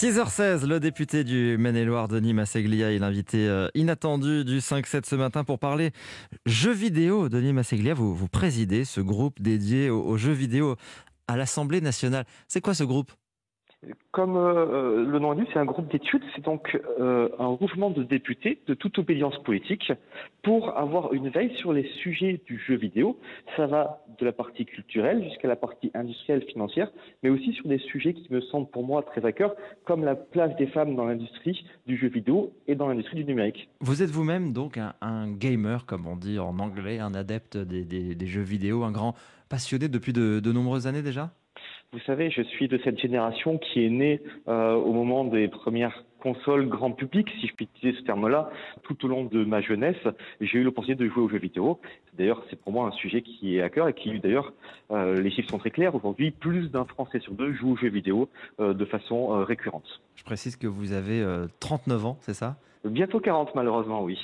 6h16, le député du Maine-et-Loire, Denis Masseglia, est l'invité euh, inattendu du 5-7 ce matin pour parler jeux vidéo. Denis Masseglia, vous, vous présidez ce groupe dédié aux jeux vidéo à l'Assemblée nationale. C'est quoi ce groupe? Comme euh, le nom l'indique, c'est un groupe d'études, c'est donc euh, un mouvement de députés de toute obédience politique pour avoir une veille sur les sujets du jeu vidéo. Ça va de la partie culturelle jusqu'à la partie industrielle, financière, mais aussi sur des sujets qui me semblent pour moi très à cœur, comme la place des femmes dans l'industrie du jeu vidéo et dans l'industrie du numérique. Vous êtes vous-même donc un, gamer, comme on dit en anglais, un adepte des, jeux vidéo, un grand passionné depuis de nombreuses années déjà? Vous savez, je suis de cette génération qui est née euh, au moment des premières consoles grand public, si je puis utiliser ce terme-là, tout au long de ma jeunesse. J'ai eu l'opportunité de jouer aux jeux vidéo. D'ailleurs, c'est pour moi un sujet qui est à cœur et qui, d'ailleurs, euh, les chiffres sont très clairs. Aujourd'hui, plus d'un Français sur deux joue aux jeux vidéo euh, de façon récurrente. Je précise que vous avez 39 ans, c'est ça? Bientôt 40, malheureusement, oui.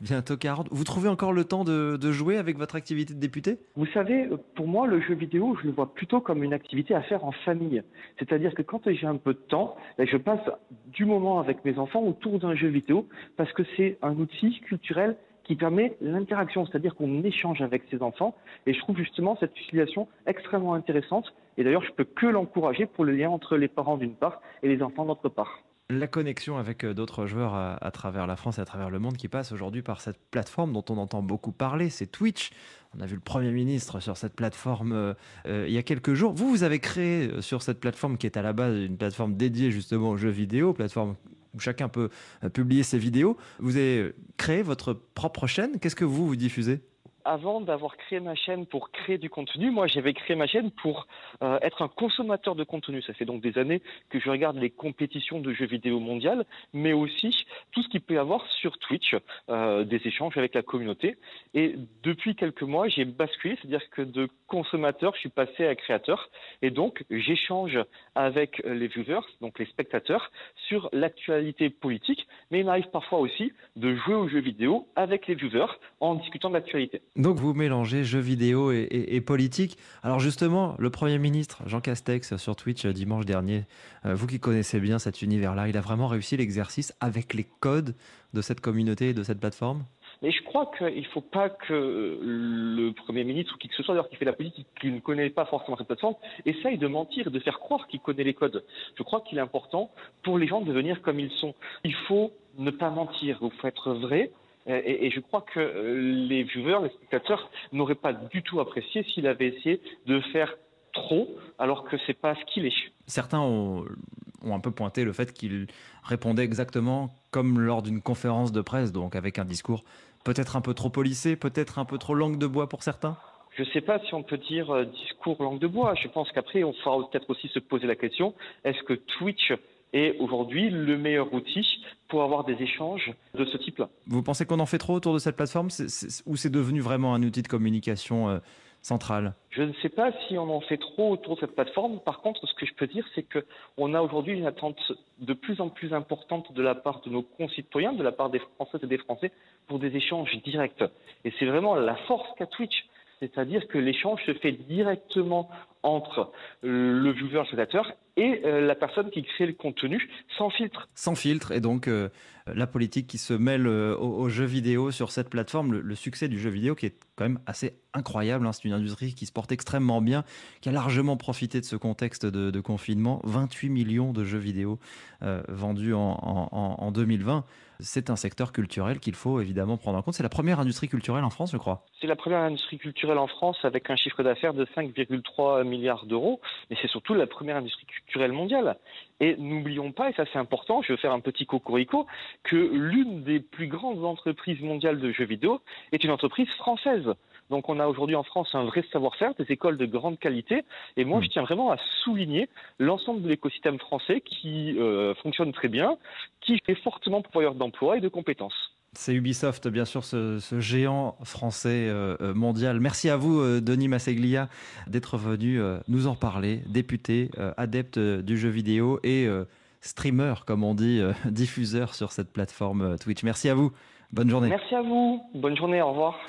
bientôt 40. Vous trouvez encore le temps de, jouer avec votre activité de député? Vous savez, pour moi, le jeu vidéo, je le vois plutôt comme une activité à faire en famille. C'est-à-dire que quand j'ai un peu de temps, ben, je passe du moment avec mes enfants autour d'un jeu vidéo parce que c'est un outil culturel qui permet l'interaction, c'est-à-dire qu'on échange avec ses enfants. Et je trouve justement cette utilisation extrêmement intéressante. Et d'ailleurs, je peux que l'encourager pour le lien entre les parents d'une part et les enfants d'autre part la connexion avec euh, d'autres joueurs à, travers la France et à travers le monde qui passe aujourd'hui par cette plateforme dont on entend beaucoup parler, c'est Twitch. On a vu le Premier ministre sur cette plateforme euh, euh, il y a quelques jours. Vous, vous avez créé sur cette plateforme qui est à la base une plateforme dédiée justement aux jeux vidéo, plateforme où chacun peut publier ses vidéos. Vous avez créé votre propre chaîne. Qu'est-ce que vous, vous diffusez? Avant d'avoir créé ma chaîne pour créer du contenu, moi j'avais créé ma chaîne pour euh, être un consommateur de contenu. Ça fait donc des années que je regarde les compétitions de jeux vidéo mondiales, mais aussi tout ce qu'il peut y avoir sur Twitch, euh, des échanges avec la communauté. Et depuis quelques mois, j'ai basculé, c'est-à-dire que de consommateur, je suis passé à créateur, et donc j'échange avec les viewers, donc les spectateurs, sur l'actualité politique, mais il m'arrive parfois aussi de jouer aux jeux vidéo avec les viewers en discutant de l'actualité. Donc vous mélangez jeux vidéo et, politique. Alors justement, le Premier ministre Jean Castex sur Twitch euh, dimanche dernier, euh, vous qui connaissez bien cet univers-là, il a vraiment réussi l'exercice avec les codes de cette communauté et de cette plateforme? Mais je crois qu'il ne faut pas que le Premier ministre ou qui que ce soit, d'ailleurs qui fait la politique, qui ne connaît pas forcément cette plateforme, essaye de mentir, de faire croire qu'il connaît les codes. Je crois qu'il est important pour les gens de venir comme ils sont. Il faut ne pas mentir, il faut être vrai, et, je crois que euh, les viewers, les spectateurs n'auraient pas du tout apprécié s'il avait essayé de faire trop alors que c'est pas ce qu'il est. Certains ont, un peu pointé le fait qu'il répondait exactement comme lors d'une conférence de presse, donc avec un discours peut-être un peu trop policé, peut-être un peu trop langue de bois pour certains. Je ne sais pas si on peut dire euh, discours langue de bois. Je pense qu'après, on fera peut-être aussi se poser la question est-ce que Twitch est aujourd'hui le meilleur outil pour avoir des échanges de ce type-là. Vous pensez qu'on en fait trop autour de cette plateforme? Ou c'est devenu vraiment un outil de communication euh, central? Je ne sais pas si on en fait trop autour de cette plateforme. Par contre, ce que je peux dire, c'est qu'on a aujourd'hui une attente de plus en plus importante de la part de nos concitoyens, de la part des Françaises et des Français, pour des échanges directs. Et c'est vraiment la force qu'a Twitch. C'est-à-dire que l'échange se fait directement entre le viewer spectateur et euh, la personne qui crée le contenu sans filtre. Sans filtre, et donc euh, la politique qui se mêle euh, aux, jeux vidéo sur cette plateforme, le, succès du jeu vidéo qui est quand même assez incroyable, hein. c'est une industrie qui se porte extrêmement bien, qui a largement profité de ce contexte de, confinement, 28 millions de jeux vidéo vendus en, en 2020. C'est un secteur culturel qu'il faut évidemment prendre en compte. C'est la première industrie culturelle en France, je crois. C'est la première industrie culturelle en France avec un chiffre d'affaires de 5,3 milliards d'euros, mais c'est surtout la première industrie culturelle mondiale. Et n'oublions pas, et ça c'est important, je vais faire un petit cocorico, que l'une des plus grandes entreprises mondiales de jeux vidéo est une entreprise française. Donc on a aujourd'hui en France un vrai savoir-faire, des écoles de grande qualité. Et moi, je tiens vraiment à souligner l'ensemble de l'écosystème français qui euh, fonctionne très bien, qui est fortement pourvoyeur d'emplois et de compétences. C'est Ubisoft, bien sûr, ce, géant français euh, euh, mondial. Merci à vous, euh, Denis Masseglia, d'être venu nous en parler. Député, adepte du jeu vidéo et streamer, comme on dit, diffuseur sur cette plateforme Twitch. Merci à vous. Bonne journée. Merci à vous. Bonne journée. Au revoir.